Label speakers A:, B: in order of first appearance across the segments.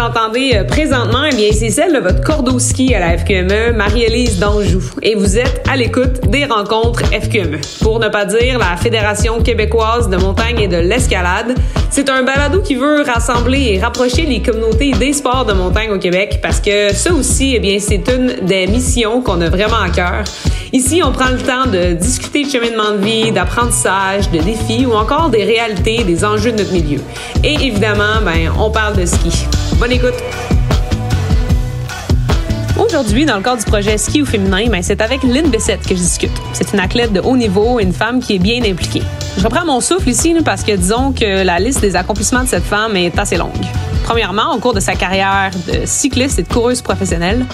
A: entendez euh, présentement, eh bien, c'est celle de votre cordeau ski à la FQME, Marie-Élise d'Anjou. Et vous êtes à l'écoute des rencontres FQME. Pour ne pas dire la Fédération québécoise de montagne et de l'escalade. C'est un balado qui veut rassembler et rapprocher les communautés des sports de montagne au Québec parce que ça aussi, eh bien, c'est une des missions qu'on a vraiment à cœur. Ici, on prend le temps de discuter de cheminement de vie, d'apprentissage, de défis ou encore des réalités, des enjeux de notre milieu. Et évidemment, ben, on parle de ski. Bonne écoute! Aujourd'hui, dans le cadre du projet Ski au féminin, ben, c'est avec Lynn Bessette que je discute. C'est une athlète de haut niveau une femme qui est bien impliquée. Je reprends mon souffle ici parce que disons que la liste des accomplissements de cette femme est assez longue. Premièrement, au cours de sa carrière de cycliste et de coureuse professionnelle,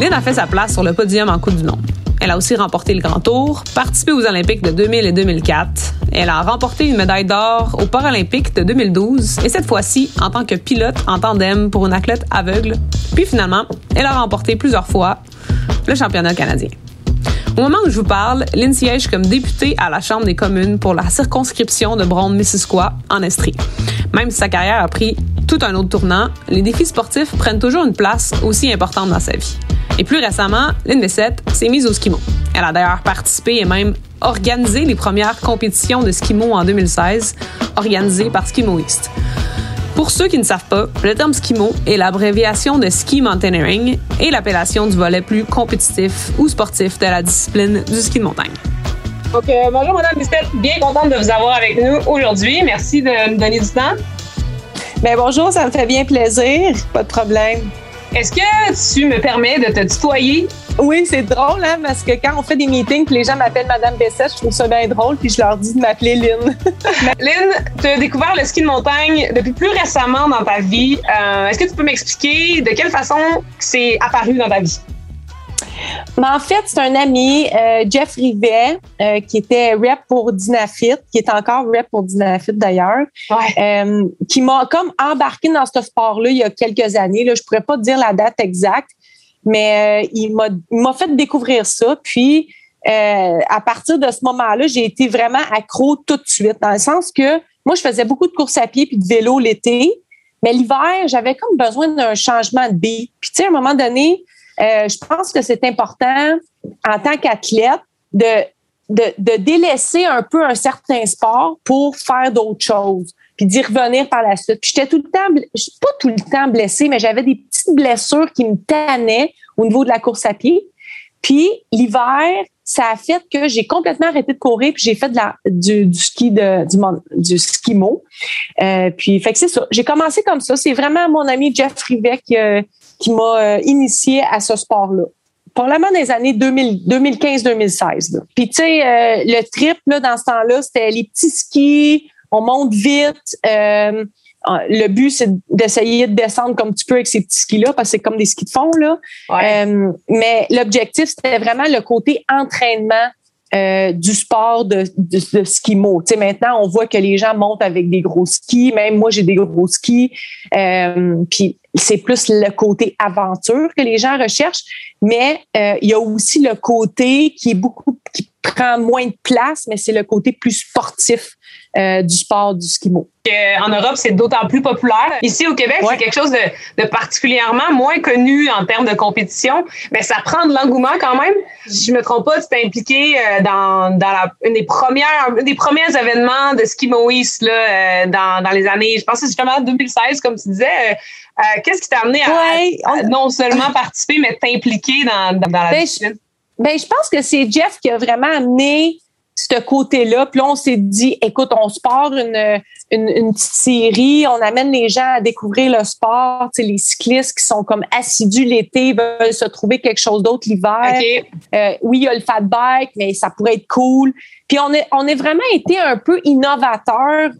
A: Lynn a fait sa place sur le podium en Coupe du Monde. Elle a aussi remporté le Grand Tour, participé aux Olympiques de 2000 et 2004. Elle a remporté une médaille d'or aux Paralympiques de 2012 et cette fois-ci en tant que pilote en tandem pour une athlète aveugle. Puis finalement, elle a remporté plusieurs fois le championnat canadien. Au moment où je vous parle, Lynn siège comme députée à la Chambre des communes pour la circonscription de Brown-Missisquoi en Estrie. Même si sa carrière a pris tout un autre tournant, les défis sportifs prennent toujours une place aussi importante dans sa vie. Et plus récemment, Lynn Bessette s'est mise au skimo. Elle a d'ailleurs participé et même organisé les premières compétitions de skimo en 2016, organisées par Skimo East. Pour ceux qui ne savent pas, le terme skimo est l'abréviation de ski mountaineering et l'appellation du volet plus compétitif ou sportif de la discipline du ski de montagne. Donc, euh, bonjour Madame Bessette, bien contente de vous avoir avec nous aujourd'hui. Merci de nous donner du temps.
B: Bien, bonjour, ça me fait bien plaisir, pas de problème.
A: Est-ce que tu me permets de te tutoyer?
B: Oui, c'est drôle, hein, parce que quand on fait des meetings, les gens m'appellent Madame Bessette, je trouve ça bien drôle, puis je leur dis de m'appeler Lynn.
A: Lynn, tu as découvert le ski de montagne depuis plus récemment dans ta vie. Euh, est-ce que tu peux m'expliquer de quelle façon c'est apparu dans ta vie?
B: Mais en fait, c'est un ami, euh, Jeff Rivet, euh, qui était rep pour Dynafit, qui est encore rep pour Dynafit d'ailleurs, euh, qui m'a comme embarqué dans ce sport-là il y a quelques années. Là, je pourrais pas te dire la date exacte, mais il m'a fait découvrir ça. Puis, à partir de ce moment-là, j'ai été vraiment accro tout de suite, dans le sens que moi, je faisais beaucoup de courses à pied puis de vélo l'été, mais l'hiver, j'avais comme besoin d'un changement de beat. Puis, tu sais, à un moment donné, euh, je pense que c'est important en tant qu'athlète de, de, de, délaisser un peu un certain sport pour faire d'autres choses, puis d'y revenir par la suite. J'étais tout le temps, pas tout le temps blessée, mais j'avais des petites blessures qui me tannaient au niveau de la course à pied. Puis l'hiver, ça a fait que j'ai complètement arrêté de courir puis j'ai fait de la, du, ski de du, du skimo. Euh, puis fait que c'est ça. J'ai commencé comme ça. C'est vraiment mon ami Jeff Rivet qui, qui m'a euh, initié à ce sport-là. Probablement dans les années 2015-2016. Puis, tu sais, euh, le trip, là, dans ce temps-là, c'était les petits skis, on monte vite. Euh, le but, c'est d'essayer de descendre comme tu peux avec ces petits skis-là, parce que c'est comme des skis de fond, là. mais l'objectif, c'était vraiment le côté entraînement du sport de, de, de skimo. Tu sais, maintenant, on voit que les gens montent avec des gros skis. Même moi, j'ai des gros skis. puis c'est plus le côté aventure que les gens recherchent, mais euh, il y a aussi le côté qui est beaucoup qui prend moins de place, mais c'est le côté plus sportif euh, du sport du skimo.
A: en Europe, c'est d'autant plus populaire. Ici au Québec, c'est quelque chose de, de, particulièrement moins connu en termes de compétition, mais ça prend de l'engouement quand même. Si je me trompe pas, tu t'es impliqué euh, dans, dans la, une des premières un des premiers événements de skimoïs là dans, dans les années, je pense que c'est justement 2016 comme tu disais. Euh, qu'est-ce qui t'a amené à, non seulement participer, mais t'impliquer dans, dans, la
B: ben, discipline? Ben, je pense que c'est Jeff qui a vraiment amené ce côté-là. Puis là, on s'est dit, écoute, on se part une, une, petite série, on amène les gens à découvrir le sport. Tu sais, les cyclistes qui sont comme assidus l'été veulent se trouver quelque chose d'autre l'hiver. Euh, oui, il y a le fat bike, mais ça pourrait être cool. Puis on est, on est vraiment été un peu innovateur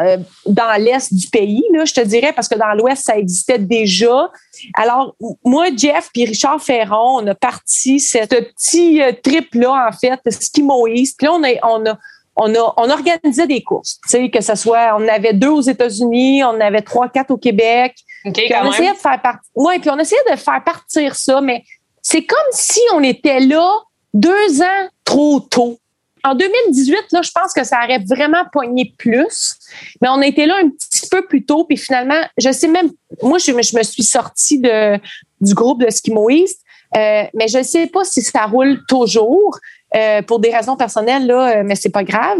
B: euh, dans l'est du pays, là, je te dirais, parce que dans l'ouest, ça existait déjà. Alors, moi, Jeff puis Richard Ferron, on a parti ce petit euh, trip-là, en fait, Ski Moïse. Puis là, on a, on a, on a, on organisait des courses. Tu sais, que ce soit, on avait deux aux États-Unis, on avait trois, quatre au Québec.
A: Okay,
B: on essayait de faire partir, ouais, puis on essayait de faire partir ça, mais c'est comme si on était là deux ans trop tôt. En 2018, là, je pense que ça aurait vraiment poigné plus, mais on a été là un petit peu plus tôt, puis finalement, je sais même, moi, je, je me suis sortie de, du groupe de skimoïstes, euh, mais je ne sais pas si ça roule toujours. Euh, pour des raisons personnelles, là, euh, mais c'est pas grave.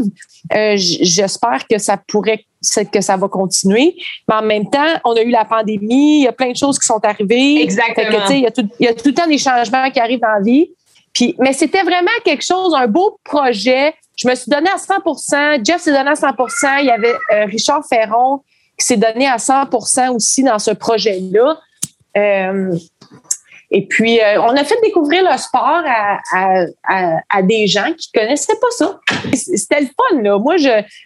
B: Euh, j'espère que ça pourrait que ça va continuer. Mais en même temps, on a eu la pandémie, il y a plein de choses qui sont arrivées.
A: Exactement.
B: il, y a tout, il y a tout le temps des changements qui arrivent dans la vie. Puis, mais c'était vraiment quelque chose, un beau projet. Je me suis donné à 100% Jeff s'est donné à 100% Il y avait Richard Ferron qui s'est donné à 100% aussi dans ce projet-là. Euh, et puis, euh, on a fait découvrir le sport à, des gens qui ne connaissaient pas ça. C'était le fun, là. Moi,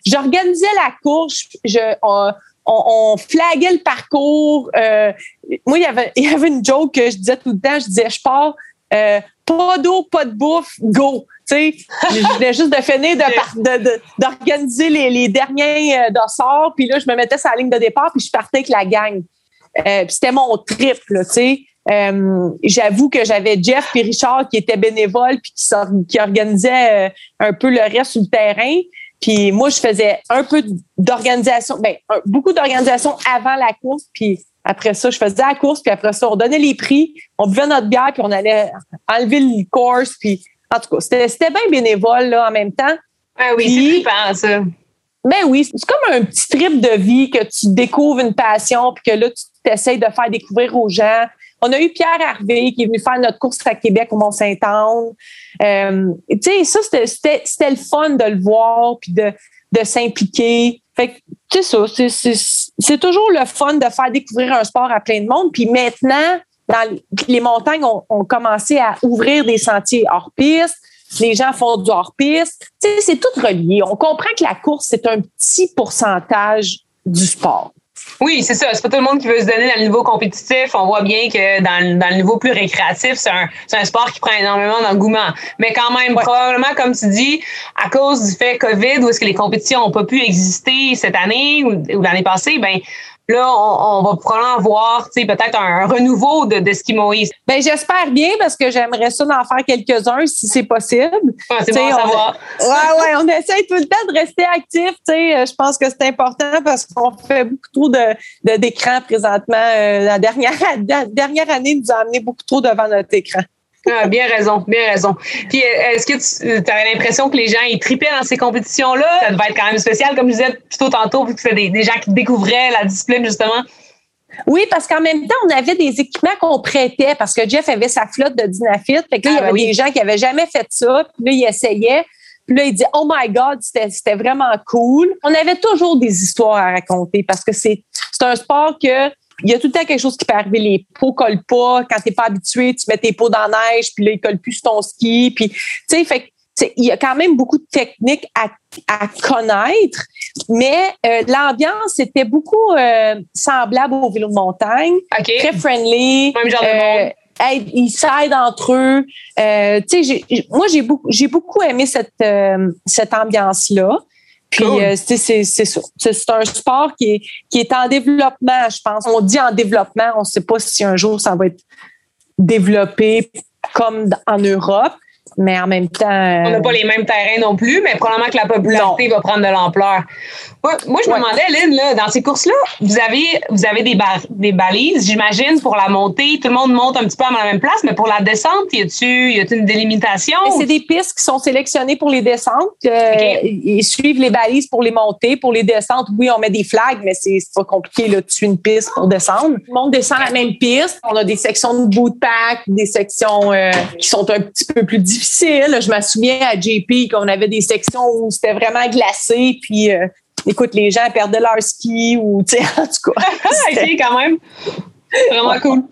B: j'organisais la course, je, on, on, flaguait le parcours. Euh, moi, il y, avait, il y avait une joke que je disais tout le temps. Je disais, je pars, euh, pas d'eau, pas de bouffe, go. Je venais juste de finir de, d'organiser les, les derniers dossards. Puis là, je me mettais sur la ligne de départ, puis je partais avec la gang. puis c'était mon trip, tu sais. Euh, j'avoue que j'avais Jeff et Richard qui étaient bénévoles puis qui, qui organisaient euh, un peu le reste sur le terrain. Puis moi, je faisais un peu d'organisation, ben, beaucoup d'organisation avant la course. Puis après ça, je faisais la course. Puis après ça, on donnait les prix, on buvait notre bière, puis on allait enlever le course. Puis en tout cas, c'était bien bénévole là, en même temps.
A: Ah oui, c'est ça.
B: Ben oui, c'est comme un petit trip de vie que tu découvres une passion puis que là, tu essaies de faire découvrir aux gens. On a eu Pierre Harvey qui est venu faire notre course à Québec au Mont-Saint-Anne. Euh, tu sais, ça, c'était le fun de le voir puis de, de s'impliquer. Fait que, c'est ça, c'est toujours le fun de faire découvrir un sport à plein de monde. Puis maintenant, dans les montagnes ont, ont commencé à ouvrir des sentiers hors piste. Les gens font du hors-piste. Tu sais, c'est tout relié. On comprend que la course, c'est un petit pourcentage du sport.
A: Oui, c'est ça. C'est pas tout le monde qui veut se donner dans le niveau compétitif. On voit bien que dans, dans le niveau plus récréatif, c'est un, un, sport qui prend énormément d'engouement. Mais quand même, probablement, comme tu dis, à cause du fait COVID, où est-ce que les compétitions n'ont pas pu exister cette année ou, ou l'année passée, ben là, on, va probablement voir peut-être un, renouveau de, de Moïse.
B: Ben, j'espère bien parce que j'aimerais ça d'en faire quelques-uns si c'est possible.
A: c'est bon savoir.
B: Ouais, ouais, on essaie tout le temps de rester actif. Je pense que c'est important parce qu'on fait beaucoup trop de, d'écran présentement. Euh, la dernière, la dernière année nous a amené beaucoup trop devant notre écran.
A: Ah, bien raison, bien raison. Puis, euh, est-ce que tu avais l'impression que les gens ils tripaient dans ces compétitions-là? Ça devait être quand même spécial, comme je disais plutôt tantôt, vu que c'était des, gens qui découvraient la discipline, justement.
B: Oui, parce qu'en même temps, on avait des équipements qu'on prêtait parce que Jeff avait sa flotte de Dynafit. Fait que là, il y ah, avait des gens qui avaient jamais fait ça. Puis là, ils essayaient. Puis là, il dit Oh my God, c'était vraiment cool. On avait toujours des histoires à raconter parce que c'est un sport que il y a tout le temps quelque chose qui peut arriver. Les pots collent pas. Quand t'es pas habitué, tu mets tes pots dans la neige, puis là, ils collent plus sur ton ski. Puis, tu sais, fait il y a quand même beaucoup de techniques à, à connaître, mais euh, l'ambiance était beaucoup euh, semblable au vélo de montagne, très friendly.
A: Même genre de euh,
B: monde. ils s'aident entre eux. Euh, moi, j'ai beaucoup, j'ai beaucoup aimé cette, cette ambiance-là. Puis euh, c'est ça. C'est un sport qui est, qui est en développement, je pense. On dit en développement, on ne sait pas si un jour ça va être développé comme en Europe, mais en même temps.
A: On n'a pas les mêmes terrains non plus, mais probablement que la popularité va prendre de l'ampleur. Moi, je me demandais, Lynn, là, dans ces courses-là, vous avez, vous avez des, des balises, j'imagine, pour la montée. Tout le monde monte un petit peu à la même place, mais pour la descente, y a-tu y a une délimitation?
B: C'est des pistes qui sont sélectionnées pour les descentes. Euh, Ils suivent les balises pour les montées. Pour les descentes, oui, on met des flags, mais c'est pas compliqué. Là, tu une piste pour descendre. Tout le monde descend la même piste. On a des sections de boot pack, des sections euh, qui sont un petit peu plus difficiles. Je me souviens à JP qu'on avait des sections où c'était vraiment glacé, puis euh, écoute, les gens perdent leur ski ou, tu sais, en tout cas.
A: OK, quand même. Vraiment cool.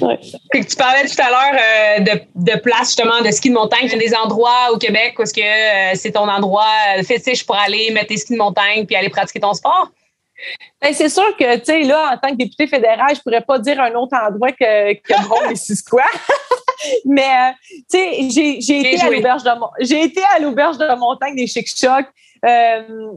A: Ouais. tu parlais tout à l'heure euh, de, de places justement de ski de montagne. Il y a des endroits au Québec où est-ce que euh, c'est ton endroit fétiche pour aller mettre tes skis de montagne puis aller pratiquer ton sport?
B: Ben, c'est sûr que, tu sais, là, en tant que député fédéral, je pourrais pas dire un autre endroit que, que Bron et quoi. Mais, tu sais, j'ai, été à l'auberge de, j'ai été à l'auberge de montagne des Chic Chocs euh,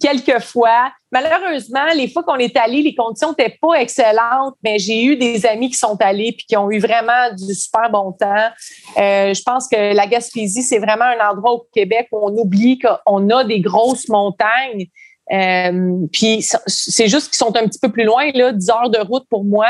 B: quelques fois. Malheureusement, les fois qu'on est allé, les conditions n'étaient pas excellentes, mais j'ai eu des amis qui sont allés puis qui ont eu vraiment du super bon temps. Euh, je pense que la Gaspésie, c'est vraiment un endroit au Québec où on oublie qu'on a des grosses montagnes. Euh, puis c'est juste qu'ils sont un petit peu plus loin, là, 10 heures de route pour moi.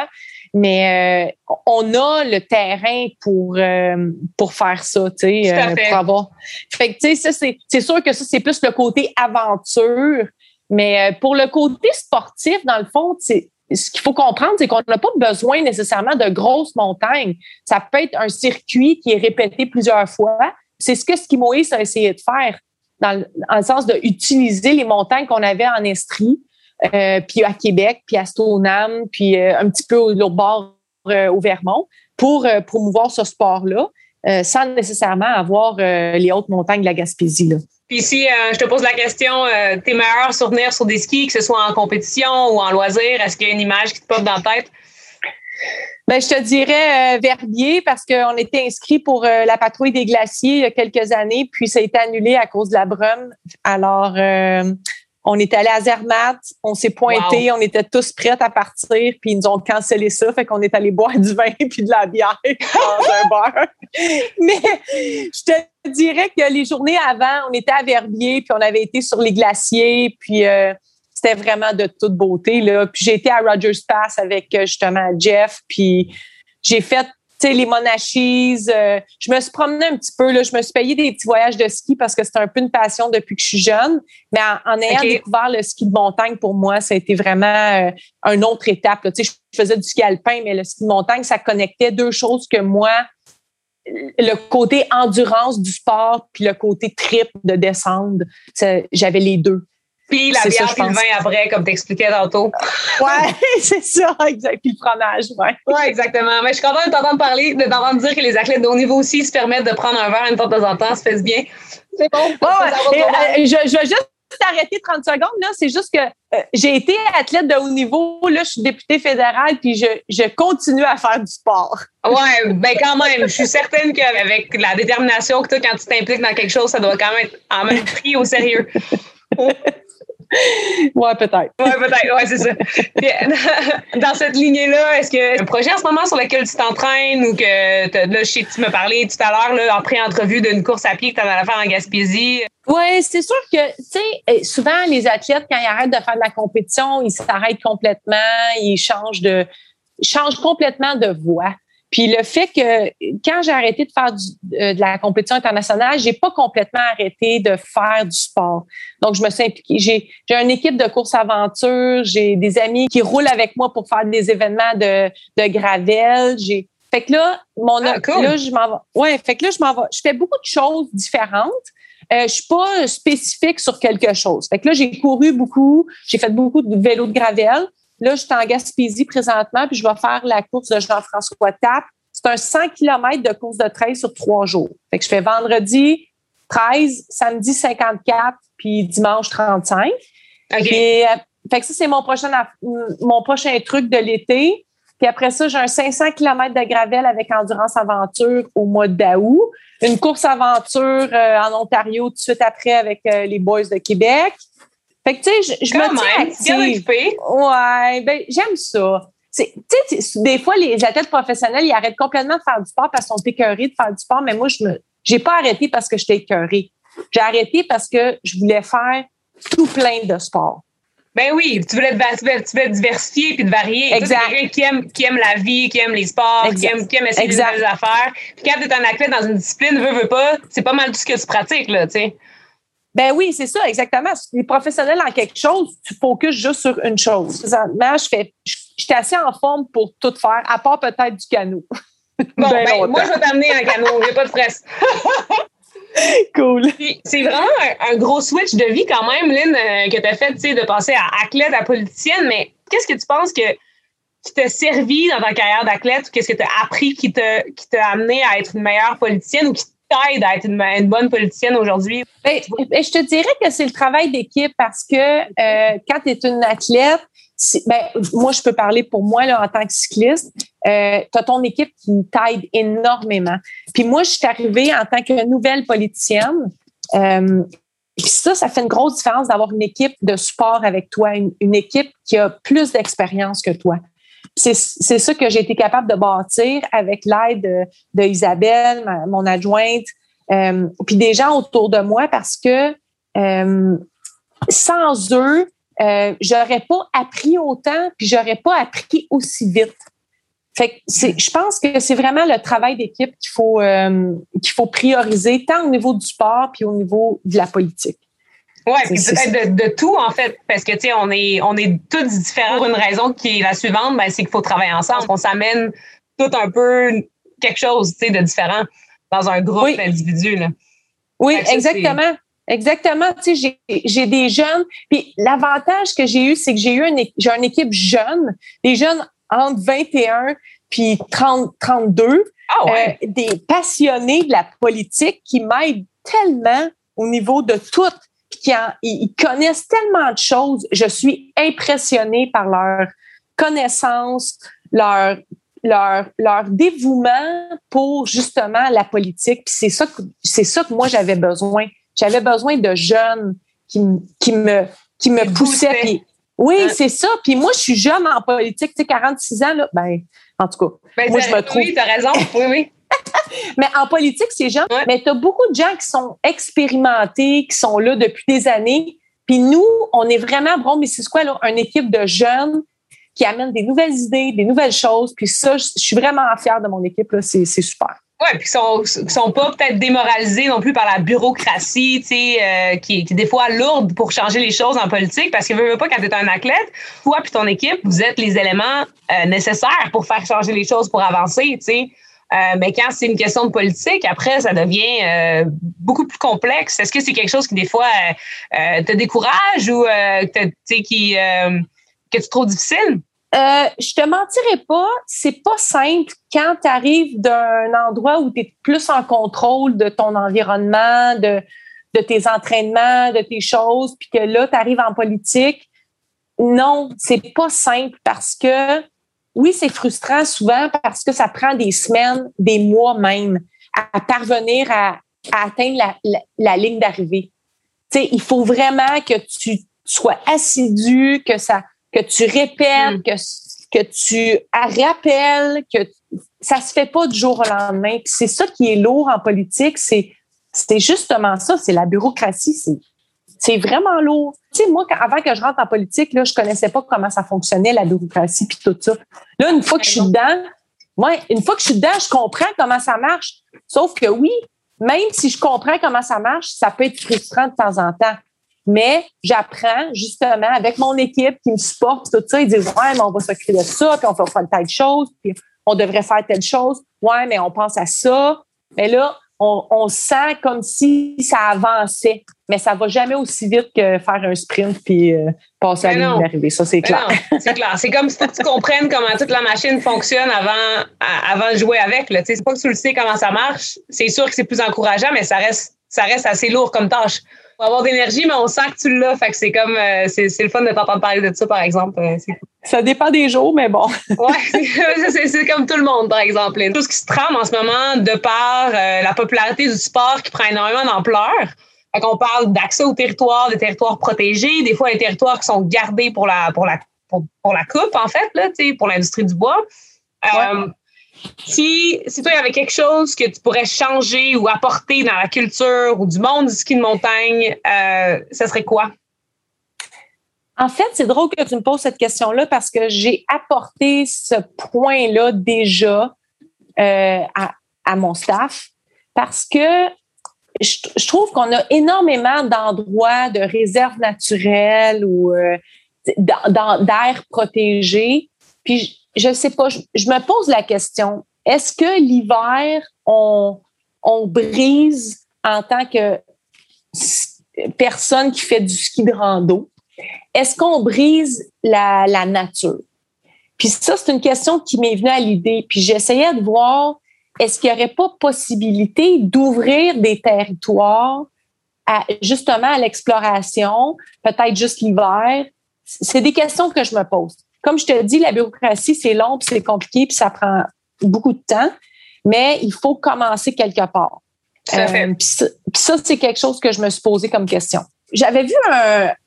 B: Mais euh, on a le terrain pour euh, pour faire ça, tu sais, euh, pour avoir. Fait que tu sais, ça c'est sûr que ça c'est plus le côté aventure, mais pour le côté sportif, dans le fond, c'est ce qu'il faut comprendre, c'est qu'on n'a pas besoin nécessairement de grosses montagnes. Ça peut être un circuit qui est répété plusieurs fois. C'est ce que Skimoïs a essayé de faire dans le, le sens d'utiliser les montagnes qu'on avait en Estrie euh, puis à Québec, puis à Stoneham, puis euh, un petit peu au, bord euh, au Vermont pour promouvoir ce sport-là, sans nécessairement avoir les hautes montagnes de la Gaspésie. Là.
A: Puis si je te pose la question, tes meilleurs souvenirs sur des skis, que ce soit en compétition ou en loisir, est-ce qu'il y a une image qui te pop dans la tête?
B: Ben, je te dirais Verbier parce qu'on était inscrit pour la patrouille des glaciers il y a quelques années, puis ça a été annulé à cause de la brume. Alors, on est allé à Zermatt, on s'est pointé, on était tous prêts à partir, puis ils nous ont cancellé ça, fait qu'on est allé boire du vin puis de la bière dans un bar. Mais je te dirais que les journées avant, on était à Verbier, puis on avait été sur les glaciers, puis euh, c'était vraiment de toute beauté là. Puis j'ai été à Rogers Pass avec euh, justement Jeff, puis j'ai fait sais, les monachises. Euh, je me suis promenée un petit peu. Là, je me suis payé des petits voyages de ski parce que c'est un peu une passion depuis que je suis jeune. Mais en, ayant découvert le ski de montagne, pour moi, ça a été vraiment euh, une autre étape. Tu sais, je faisais du ski alpin, mais le ski de montagne, ça connectait deux choses que moi, le côté endurance du sport puis le côté trip de descendre, j'avais les deux.
A: Puis la bière puis le vin après, comme t'expliquais tantôt.
B: Ouais, c'est ça, exact. Puis le fromage, ouais.
A: Ouais, exactement. Mais je suis contente de t'entendre parler, de t'entendre dire que les athlètes de haut niveau aussi se permettent de prendre un verre une fois de temps en temps, ça fait bien. C'est bon.
B: Ouais, euh, je, je vais juste t'arrêter 30 secondes, là. C'est juste que euh, j'ai été athlète de haut niveau. Là, je suis députée fédérale, puis je, je continue à faire du sport.
A: Ouais, ben quand même. Je suis certaine qu'avec la détermination que tu as quand tu t'impliques dans quelque chose, ça doit quand même être en même pris au sérieux.
B: ouais, peut-être.
A: Ouais, peut-être. Ouais, c'est ça. dans cette lignée-là, est-ce qu'il y a un projet en ce moment sur lequel tu t'entraînes ou que là, je sais que tu me parlais tout à l'heure, en pré-entrevue d'une course à pied que tu en allais faire en Gaspésie?
B: Oui, c'est sûr que, tu sais, eh, souvent, les athlètes, quand ils arrêtent de faire de la compétition, ils s'arrêtent complètement, ils changent de, ils changent complètement de voie. Puis le fait que quand j'ai arrêté de faire euh, de la compétition internationale, j'ai pas complètement arrêté de faire du sport. Donc je me suis impliquée. J'ai, j'ai une équipe de course aventure, j'ai des amis qui roulent avec moi pour faire des événements de, de gravel. J'ai fait que là, mon ah, là je m'en. Ouais, fait que là je m'en vais. Je fais beaucoup de choses différentes. Euh, je suis pas spécifique sur quelque chose. Fait que là j'ai couru beaucoup, j'ai fait beaucoup de vélo de gravel. Là, je suis en Gaspésie présentement, puis je vais faire la course de Jean-François Tap. C'est un 100 km de course de trail sur trois jours. Fait que je fais vendredi 13, samedi 54, puis dimanche 35. OK. Et, euh, fait que ça, c'est mon prochain, mon prochain truc de l'été. Puis après ça, j'ai un 500 km de gravel avec Endurance Aventure au mois d'août. Une course aventure euh, en Ontario tout de suite après avec euh, les Boys de Québec. Fait que, tu sais, je, je me
A: tiens
B: Ouais, ben, j'aime ça. Tu sais, des fois, les athlètes professionnels, ils arrêtent complètement de faire du sport parce qu'ils sont écœurés de faire du sport, mais moi, je me, j'ai pas arrêté parce que j'étais écœurée. J'ai arrêté parce que je voulais faire tout plein de sports.
A: Ben oui, tu voulais, tu voulais diversifier puis de varier.
B: Exact.
A: quelqu'un qui aime, qui aime la vie, qui aime les sports, qui aime, qui aime essayer nouvelles affaires. Puis quand tu es un athlète dans une discipline, veux, veux pas, c'est pas mal tout ce que tu pratiques, là, tu sais.
B: Ben oui, c'est ça, exactement. Si tu es professionnel en quelque chose, tu focuses juste sur une chose. Présentement, je fais, j'étais assez en forme pour tout faire, à part peut-être du canot.
A: Bon, ben, ben moi, je vais t'amener un canot, a pas de stress.
B: cool.
A: C'est vraiment un, gros switch de vie quand même, Lynn, euh, que tu as fait, tu sais, de passer à athlète, à politicienne, mais qu'est-ce que tu penses que qui t'a servi dans ta carrière d'athlète ou qu'est-ce que tu as appris qui t'a qui t'a amené à être une meilleure politicienne ou qui t'aide à être une, bonne politicienne aujourd'hui?
B: Ben, ben, je te dirais que c'est le travail d'équipe parce que euh, quand tu es une athlète, ben, moi, je peux parler pour moi là, en tant que cycliste. Euh, tu as ton équipe qui t'aide énormément. Puis moi, je suis arrivée en tant que nouvelle politicienne. Euh, Puis ça, ça fait une grosse différence d'avoir une équipe de support avec toi, une, équipe qui a plus d'expérience que toi. C'est ça que j'ai été capable de bâtir avec l'aide de, Isabelle, mon adjointe, euh, puis des gens autour de moi parce que euh, sans eux, euh, j'aurais pas appris autant, puis j'aurais pas appris aussi vite. Fait je pense que c'est vraiment le travail d'équipe qu'il faut, euh, qu'il faut prioriser, tant au niveau du sport puis au niveau de la politique.
A: Oui, puis peut-être de, tout, en fait, parce que, tu sais, on est, on est tous différents pour une raison qui est la suivante, ben, c'est qu'il faut travailler ensemble. On s'amène tout un peu quelque chose, tu sais, de différent dans un groupe d'individus.
B: Oui, exactement. Exactement. Tu sais, j'ai des jeunes. Puis l'avantage que j'ai eu, c'est que j'ai eu une, j'ai une équipe jeune, des jeunes entre 21 puis 30, 32, ah euh, des passionnés de la politique qui m'aident tellement au niveau de tout, ils connaissent tellement de choses. Je suis impressionnée par leur connaissance, leur leur, leur dévouement pour justement la politique. Puis c'est ça que c'est ça que moi j'avais besoin. J'avais besoin de jeunes qui, qui me qui me poussaient. oui, hein? c'est ça. Puis moi, je suis jeune en politique, tu sais, 46 ans, là, ben, en tout cas, ben, moi, je me trouve.
A: Oui, tu as raison. Oui, oui.
B: mais en politique, c'est jeune. Mais tu as beaucoup de gens qui sont expérimentés, qui sont là depuis des années. Puis nous, on est vraiment, bon, mais c'est quoi, là, une équipe de jeunes qui amènent des nouvelles idées, des nouvelles choses. Puis ça, je suis vraiment fière de mon équipe. C'est super.
A: Oui, puis sont, sont pas peut-être démoralisés non plus par la bureaucratie, tu sais, euh, qui, est des fois lourde pour changer les choses en politique, parce que veux, veux pas quand tu es un athlète, toi puis ton équipe, vous êtes les éléments euh, nécessaires pour faire changer les choses, pour avancer, tu sais. Euh, mais quand c'est une question de politique, après, ça devient beaucoup plus complexe. Est-ce que c'est quelque chose qui, des fois, te décourage ou qui, que tu trouves difficile?
B: Euh, je te mentirais pas, c'est pas simple quand tu arrives d'un endroit où tu es plus en contrôle de ton environnement, de, de tes entraînements, de tes choses, puis que là, tu arrives en politique. Non, c'est pas simple parce que, oui, c'est frustrant souvent parce que ça prend des semaines, des mois même à parvenir à, atteindre la, la ligne d'arrivée. Tu sais, il faut vraiment que tu sois assidu, que ça que tu répètes, mm. que, que tu rappelles, que ça se fait pas du jour au lendemain. c'est ça qui est lourd en politique, c'est c'est justement ça, c'est la bureaucratie, c'est c'est vraiment lourd. Tu sais, moi, avant que je rentre en politique, là, je connaissais pas comment ça fonctionnait, la bureaucratie puis tout ça. Là, une fois que je suis dedans, ouais, une fois que je suis dedans, je comprends comment ça marche. Sauf que oui, même si je comprends comment ça marche, ça peut être frustrant de temps en temps. Mais j'apprends justement avec mon équipe qui me supporte, tout ça. Ils disent Ouais, mais on va s'occuper de ça, puis on va faire telle chose, puis on devrait faire telle chose. Ouais, mais on pense à ça. Mais là, on, sent comme si ça avançait. Mais ça va jamais aussi vite que faire un sprint puis euh, passer à la ligne Ça, c'est clair.
A: c'est clair. C'est comme si tu comprennes comment toute la machine fonctionne avant, avant de jouer avec. C'est pas que tu le sais comment ça marche. C'est sûr que c'est plus encourageant, mais ça reste, ça reste assez lourd comme tâche avoir d'énergie, mais on sent que tu l'as. Fait que c'est comme, euh, c'est, le fun de t'entendre parler de ça, par exemple. Euh,
B: ça dépend des jours, mais bon.
A: ouais, c'est, comme tout le monde, par exemple. Tout ce qui se trame en ce moment de par euh, la popularité du sport qui prend énormément d'ampleur. Fait qu'on parle d'accès au territoire, des territoires protégés, des fois des territoires qui sont gardés pour la, pour la, pour, la coupe, en fait, là, pour l'industrie du bois. Si, si toi, il y avait quelque chose que tu pourrais changer ou apporter dans la culture ou du monde du ski de montagne, euh, ça serait quoi?
B: En fait, c'est drôle que tu me poses cette question-là parce que j'ai apporté ce point-là déjà euh, à, mon staff parce que je, trouve qu'on a énormément d'endroits de réserves naturelles ou euh, d'air protégé. Puis je ne sais pas, je, me pose la question, est-ce que l'hiver, on, on brise en tant que personne qui fait du ski de rando? Est-ce qu'on brise la, la nature? Puis ça, c'est une question qui m'est venue à l'idée. Puis j'essayais de voir, est-ce qu'il n'y aurait pas possibilité d'ouvrir des territoires à, justement à l'exploration, peut-être juste l'hiver? C'est des questions que je me pose. Comme je te dis, la bureaucratie, c'est long, puis c'est compliqué, puis ça prend beaucoup de temps, mais il faut commencer quelque part. Euh, puis ça, c'est quelque chose que je me suis posé comme question. J'avais vu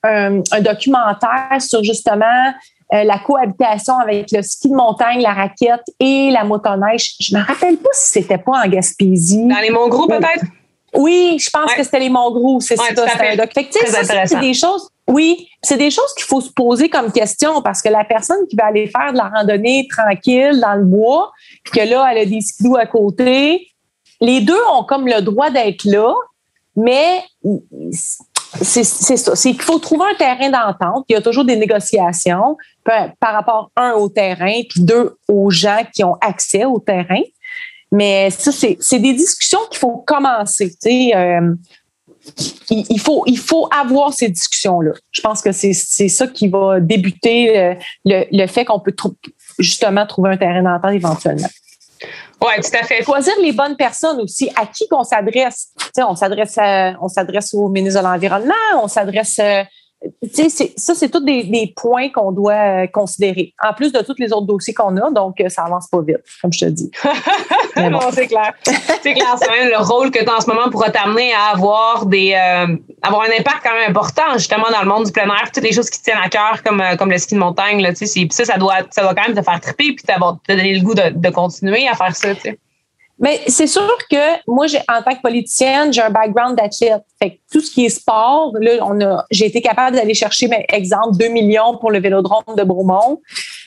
B: un, documentaire sur justement euh, la cohabitation avec le ski de montagne, la raquette et la motoneige. Je me rappelle pas si c'était pas en Gaspésie.
A: Dans les Monts-Gros, peut-être?
B: Oui, je pense que c'était les Monts-Gros, c'est ça. C'est des choses. Oui, c'est des choses qu'il faut se poser comme question parce que la personne qui va aller faire de la randonnée tranquille dans le bois, puis que là, elle a des skidoo à côté, les deux ont comme le droit d'être là, mais c'est ça. C'est qu'il faut trouver un terrain d'entente. Il y a toujours des négociations par rapport, un, au terrain, puis deux, aux gens qui ont accès au terrain. Mais ça, c'est des discussions qu'il faut commencer. Euh, il, faut, il faut avoir ces discussions-là. Je pense que c'est ça qui va débuter euh, le, le fait qu'on peut justement trouver un terrain d'entente éventuellement.
A: Oui, tout à fait.
B: Choisir les bonnes personnes aussi. À qui qu'on s'adresse? On s'adresse on s'adresse au ministre de l'Environnement, on s'adresse euh, ça, c'est tous des, points qu'on doit euh, considérer, en plus de tous les autres dossiers qu'on a, donc euh, ça avance pas vite, comme je te dis.
A: non, c'est clair. C'est clair, c'est même le rôle que tu as en ce moment pourra t'amener à avoir des euh, avoir un impact quand même important, justement, dans le monde du plein air, toutes les choses qui tiennent à cœur, comme, comme le ski de montagne, là, ça, ça doit, ça doit quand même te faire triper puis te donner le goût de, de continuer à faire ça. sais.
B: Mais c'est sûr que moi, en tant que politicienne, j'ai un background d'athlète. Fait tout ce qui est sport, là, on a, j'ai été capable d'aller chercher, par exemple, 2 millions pour le vélodrome de Bromont.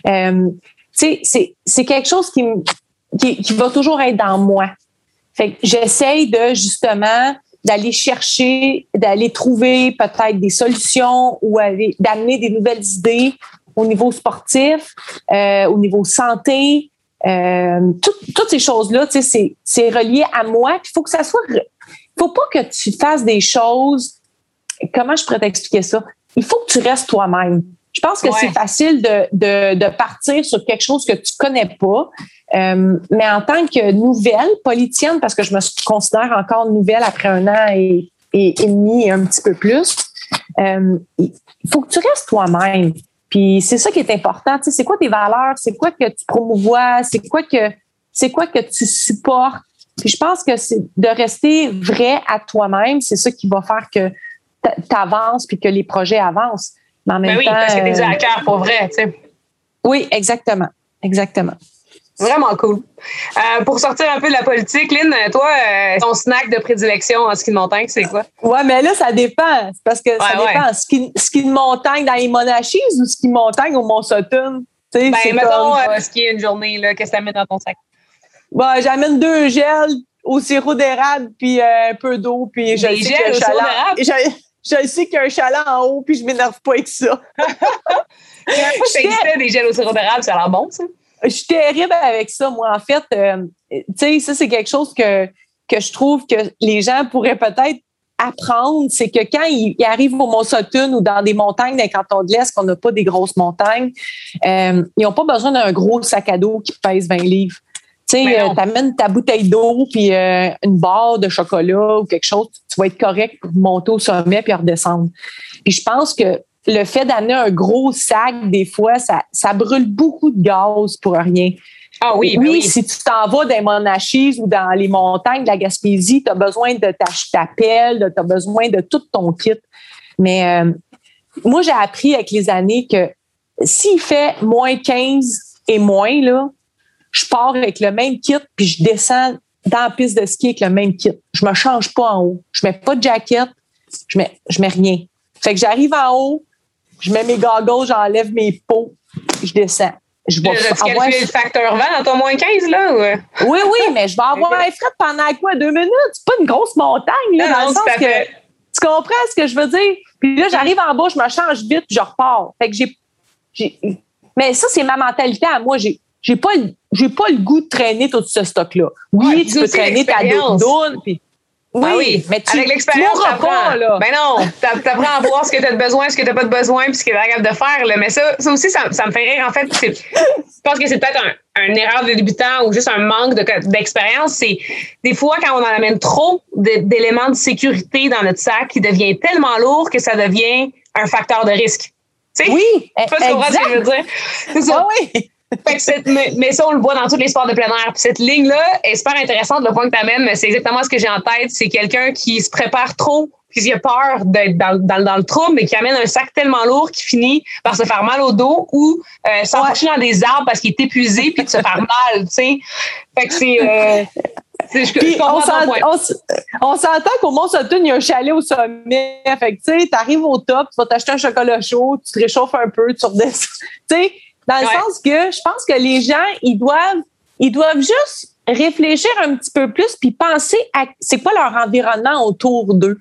B: Euh, c'est, c'est quelque chose qui, qui, qui, va toujours être dans moi. Fait j'essaye de, justement, d'aller chercher, d'aller trouver peut-être des solutions ou d'amener des nouvelles idées au niveau sportif, euh, au niveau santé, euh, toutes ces choses-là, c'est relié à moi. Il faut que ça soit. faut pas que tu fasses des choses. Comment je pourrais t'expliquer ça? Il faut que tu restes toi-même. Je pense que c'est facile de, de, de, partir sur quelque chose que tu connais pas. Euh, mais en tant que nouvelle politicienne, parce que je me considère encore nouvelle après un an et, et, demi et un petit peu plus, euh, il faut que tu restes toi-même. Puis c'est ça qui est important. Tu sais, c'est quoi tes valeurs? C'est quoi que tu promouvois? C'est quoi que c'est quoi que tu supportes? Puis je pense que c'est de rester vrai à toi-même, c'est ça qui va faire que tu avances puis que les projets avancent.
A: Mais en ben même oui, parce que tu es à cœur pour vrai, tu sais.
B: Oui, exactement. Exactement.
A: Vraiment cool. Euh, pour sortir un peu de la politique, Lynn, toi, euh, ton snack de prédilection en ski de montagne, c'est quoi?
B: Ouais, mais là, ça dépend. Parce que ça dépend. Ski, ski, de montagne dans les Monachis ou ski de montagne au Mont-Sutton?
A: Ben, mettons, comme... euh, skier une journée, qu'est-ce que tu amènes dans ton sac?
B: Ben, j'amène deux gels au sirop d'érable puis euh, un peu d'eau. Puis
A: je sais qu'il y a un chaland.
B: Je, sais qu'il y a un chaland en haut puis je m'énerve pas avec ça.
A: je des gels au sirop d'érable, ça a l'air bon, ça?
B: Je suis terrible avec ça. Moi, en fait, euh, tu sais, ça, c'est quelque chose que, que je trouve que les gens pourraient peut-être apprendre. C'est que quand ils, arrivent au Mont-Sutton ou dans des montagnes dans les cantons de l'Est, qu'on n'a pas des grosses montagnes, euh, ils n'ont pas besoin d'un gros sac à dos qui pèse 20 livres. Tu sais, euh, amènes ta bouteille d'eau puis une barre de chocolat ou quelque chose, tu vas être correct pour monter au sommet puis redescendre. Puis je pense que le fait d'amener un gros sac, des fois, ça, ça brûle beaucoup de gaz pour rien.
A: Ah oui,
B: ben oui, si tu t'en vas dans les Monachis ou dans les montagnes de la Gaspésie, tu as besoin de ta, ta pelle, tu as besoin de tout ton kit. Mais euh, moi, j'ai appris avec les années que s'il fait moins 15 et moins, là, je pars avec le même kit puis je descends dans la piste de ski avec le même kit. Je me change pas en haut. Je mets pas de jacket, je mets, je mets rien. Fait que j'arrive en haut, je mets mes goggles, j'enlève mes pots, je descends.
A: Je vais avoir... le facteur 20 dans ton moins 15, là?
B: Oui, oui, mais je vais avoir un fret pendant quoi? Deux minutes? C'est pas une grosse montagne, là, dans le sens que. Tu comprends ce que je veux dire? Puis là, j'arrive en bas, je me change vite, puis je repars. Fait que j'ai. Mais ça, c'est ma mentalité à moi. J'ai j'ai pas j'ai pas le goût de traîner tout ce stock là. Oui, tu peux traîner ta doudoune puis
A: oui, ah oui, mais tu, avec l'expérience, là. Ben non, t'apprends à voir ce que tu as besoin, ce que tu pas de besoin, puis ce que tu es capable de faire. Là. Mais ça, ça aussi, ça, ça me fait rire. En fait, je pense que c'est peut-être un, une erreur de débutant ou juste un manque d'expérience. c'est des fois, quand on en amène trop d'éléments de sécurité dans notre sac, il devient tellement lourd que ça devient un facteur de risque.
B: sais? Oui,
A: pas ce que je veux dire.
B: C'est ça. Ah oui.
A: Mais, ça, on le voit dans tous les sports de plein air. cette ligne-là est super intéressante, le point que tu amènes, mais c'est exactement ce que j'ai en tête. C'est quelqu'un qui se prépare trop, qui a peur d'être dans, dans, le trou, mais qui amène un sac tellement lourd qu'il finit par se faire mal au dos ou euh, s'enfoncer dans des arbres parce qu'il est épuisé puis de se faire mal, tu sais. Fait que c'est... Euh,
B: on s'entend qu'au Mont Sutton, il y a un chalet au sommet. Fait que, tu sais, t'arrives au top, tu vas t'acheter un chocolat chaud, tu te réchauffes un peu, tu redescends. Tu sais, dans le sens que je pense que les gens, ils doivent, ils doivent juste réfléchir un petit peu plus puis penser à c'est quoi leur environnement autour d'eux.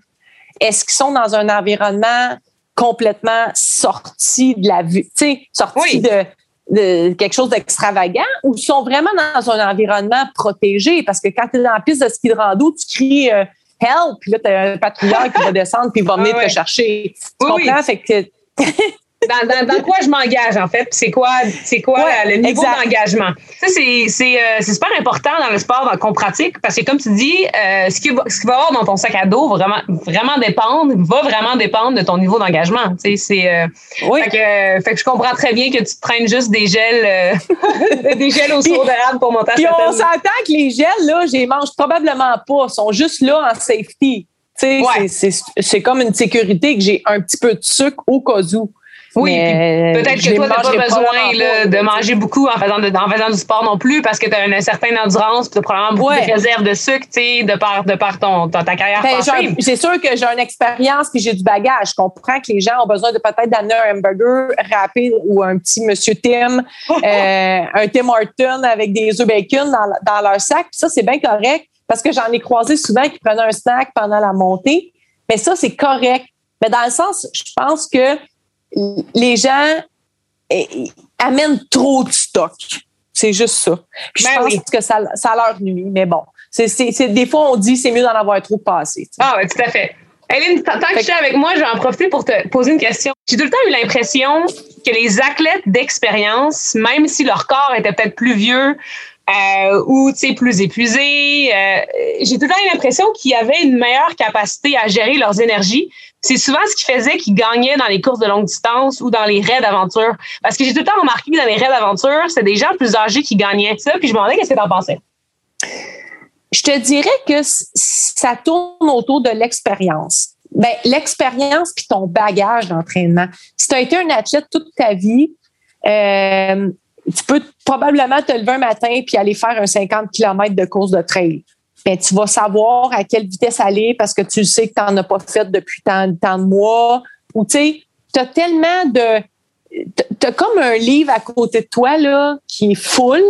B: Est-ce qu'ils sont dans un environnement complètement sorti de la vue, tu sais, sorti de, de quelque chose d'extravagant ou sont vraiment dans un environnement protégé? Parce que quand tu es dans la piste de ski de rando, tu cries euh, help, puis là, tu as un patrouilleur qui va descendre puis il va venir te chercher. Tu comprends? Fait que
A: dans, dans, quoi je m'engage, en fait, c'est quoi, c'est quoi le niveau d'engagement? Ça, c'est, c'est, euh, c'est super important dans le sport qu'on pratique parce que, comme tu dis, euh, ce, qui va, ce qui va avoir dans ton sac à dos va vraiment, vraiment dépendre, va vraiment dépendre de ton niveau d'engagement. Tu sais, c'est, euh, oui. fait, que, fait que je comprends très bien que tu traînes juste des gels, des gels au sirop d'érable pour monter à
B: Puis on s'entend que les gels, là, je les mange probablement pas. Ils sont juste là en safety. Sais, c'est, c'est comme une sécurité que j'ai un petit peu de sucre au cas où.
A: Oui, peut-être que toi, tu n'as pas besoin de manger beaucoup en faisant, en faisant du sport non plus parce que tu as une certaine endurance tu as probablement beaucoup de réserves de sucre de par, de par ton, ta, carrière
B: ben, C'est sûr que j'ai une expérience puis j'ai du bagage. Je comprends que les gens ont besoin de peut-être d'amener un hamburger rapide ou un petit Monsieur Tim, euh, un Tim Horton avec des œufs bacon dans, dans leur sac. Puis ça, c'est bien correct parce que j'en ai croisé souvent qui prenaient un snack pendant la montée. Mais ça, c'est correct. Mais dans le sens, je pense que les gens eh, amènent trop de stock. C'est juste ça. Puis je ben pense que ça, ça leur nuit, mais bon. C'est, des fois, on dit c'est mieux d'en avoir trop passé.
A: Ah oui, tout à fait. Hélène, tant que tu es avec moi, je vais en profiter pour te poser une question. J'ai tout le temps eu l'impression que les athlètes d'expérience, même si leur corps était peut-être plus vieux, euh, ou plus épuisés. Euh, j'ai tout le temps eu l'impression qu'ils avaient une meilleure capacité à gérer leurs énergies. C'est souvent ce qui faisait qu'ils gagnaient dans les courses de longue distance ou dans les raids d'aventure. Parce que j'ai tout le temps remarqué que dans les raids d'aventure, c'est des gens plus âgés qui gagnaient ça. Puis je me demandais qu'est-ce que tu en pensais.
B: Je te dirais que ça tourne autour de l'expérience. Ben, l'expérience puis ton bagage d'entraînement. Si tu as été un athlète toute ta vie, euh, tu peux probablement te lever un matin puis aller faire un 50 km de course de trail. Ben, tu vas savoir à quelle vitesse aller parce que tu sais que tu n'en as pas fait depuis tant, tant de mois. Ou tu sais, tu as tellement de. Tu as comme un livre à côté de toi là, qui est full,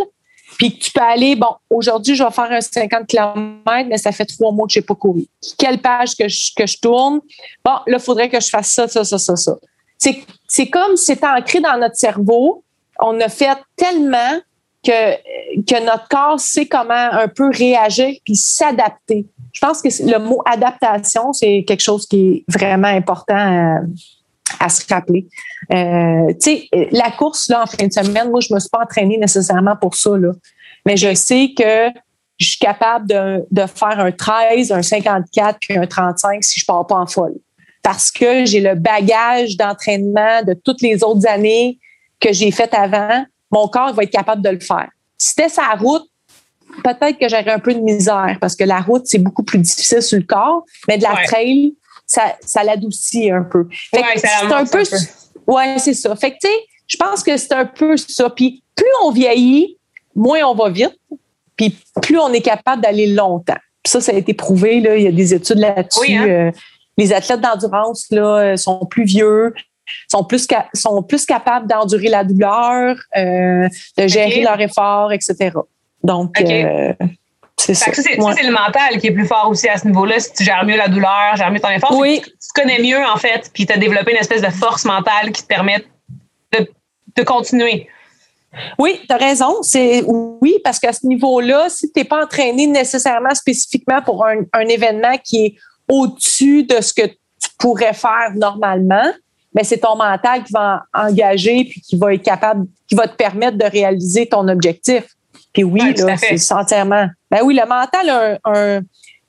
B: puis tu peux aller, bon, aujourd'hui, je vais faire un 50 km, mais ça fait trois mois que je n'ai pas couru. Quelle page que je, que je tourne? Bon, là, il faudrait que je fasse ça, ça, ça, ça, ça. C'est comme c'est ancré dans notre cerveau on a fait tellement que, notre corps sait comment un peu réagir puis s'adapter. Je pense que le mot adaptation, c'est quelque chose qui est vraiment important à, se rappeler. Euh, tu sais, la course, là, en fin de semaine, moi, je me suis pas entraînée nécessairement pour ça, là. Mais je sais que je suis capable de, de faire un 13, un 54 puis un 35 si je pars pas en folle. Parce que j'ai le bagage d'entraînement de toutes les autres années que j'ai fait avant, mon corps va être capable de le faire. Si c'était sa route, peut-être que j'aurais un peu de misère parce que la route, c'est beaucoup plus difficile sur le corps, mais de la trail, ça, ça l'adoucit un peu.
A: Ouais, c'est un peu.
B: Ouais, c'est ça. Fait que, tu sais, je pense que c'est un peu ça. Puis plus on vieillit, moins on va vite, puis plus on est capable d'aller longtemps. Puis ça, ça a été prouvé. Là, il y a des études là-dessus. Hein? Euh, les athlètes d'endurance là, sont plus vieux, sont plus, sont plus capables d'endurer la douleur, euh, de gérer leur effort, etc. Donc, euh, c'est ça.
A: c'est le mental qui est plus fort aussi à ce niveau-là. Si tu gères mieux la douleur, gères mieux ton effort,
B: oui.
A: tu, connais mieux, en fait, puis tu as développé une espèce de force mentale qui te permet de, de continuer.
B: Oui, tu as raison. C'est oui, parce qu'à ce niveau-là, si tu n'es pas entraîné nécessairement spécifiquement pour un, un événement qui est au-dessus de ce que tu pourrais faire normalement, mais c'est ton mental qui va engager puis qui va être capable, qui va te permettre de réaliser ton objectif. Puis oui, là, c'est entièrement. Ben oui, le mental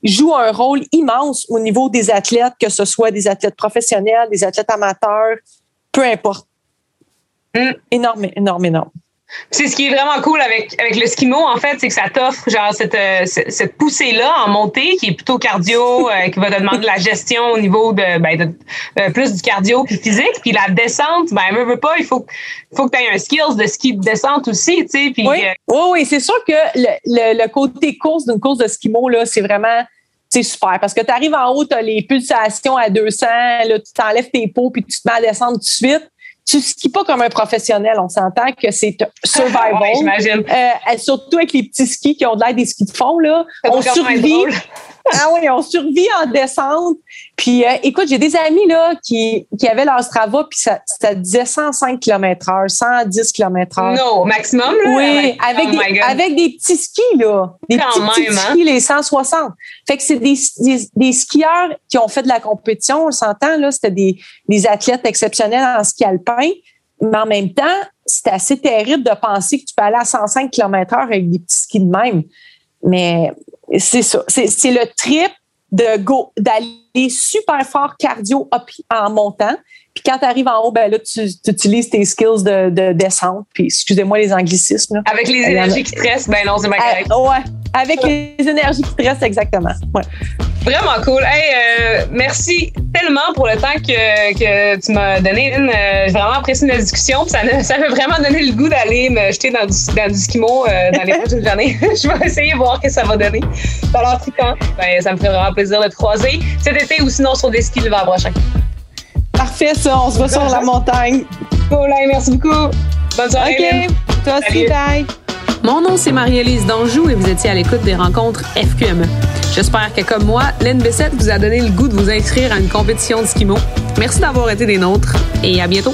B: joue un rôle immense au niveau des athlètes, que ce soit des athlètes professionnels, des athlètes amateurs, peu importe. Mm. Énorme, énorme, énorme.
A: C'est ce qui est vraiment cool avec, avec le skimo, en fait, c'est que ça t'offre genre cette, euh, cette poussée-là en montée qui est plutôt cardio, euh, qui va te demander de la gestion au niveau de, ben, de, euh, plus du cardio puis physique. Puis la descente, ben, veut, veut pas, il faut, faut que tu aies un skills de ski de descente aussi, tu sais.
B: oui, oui, oui c'est sûr que le, le, côté course d'une course de skimo, là, c'est vraiment c'est super parce que tu arrives en haut, tu as les pulsations à 200, là, tu t'enlèves tes pots puis tu te mets à descendre tout de suite tu skis pas comme un professionnel. On s'entend que c'est survival.
A: ouais, j'imagine.
B: Euh, surtout avec les petits skis qui ont de l'air des skis de fond, là. On survit. Ah oui, on survit en descente. Puis euh, écoute, j'ai des amis là qui, qui avaient leur Strava, puis ça, ça disait 105 km h 110 km h
A: Non, maximum, là?
B: Oui, avec, oh des, avec des petits skis, là. Des petits, petits hein? skis, les 160. Fait que c'est des, des, skieurs qui ont fait de la compétition, on s'entend, là. C'était des, des athlètes exceptionnels en ski alpin. Mais en même temps, c'est assez terrible de penser que tu peux aller à 105 km h avec des petits skis de même. Mais c'est ça. C'est le trip de go d'aller super fort cardio en montant. Puis quand tu arrives en haut, ben là, tu, utilises tes skills de, descente. Puis excusez-moi les anglicismes.
A: Avec les énergies qui te restent, ben non, c'est pas
B: ah, correct. ouais, avec les énergies qui te restent, exactement. Ouais.
A: Vraiment cool. Hey, euh, merci tellement pour le temps que, que tu m'as donné. Euh, j'ai vraiment apprécié notre discussion. Ça, ça m'a vraiment donné le goût d'aller me jeter dans du, dans du skimo euh, dans les prochaines années. Je vais essayer de voir ce que ça va donner. Ça a Ben, ça me fait vraiment plaisir de te croiser cet été ou sinon sur des skis l'hiver prochain.
B: Parfait, ça. On se voit sur la montagne.
A: Cool, merci beaucoup. Bonne soirée.
B: OK. Toi aussi, bye.
C: Mon nom, c'est Marie-Élise Danjou et vous étiez à l'écoute des rencontres FQME. J'espère que, comme moi, l'NB7 vous a donné le goût de vous inscrire à une compétition de skimo. Merci d'avoir été des nôtres et à bientôt.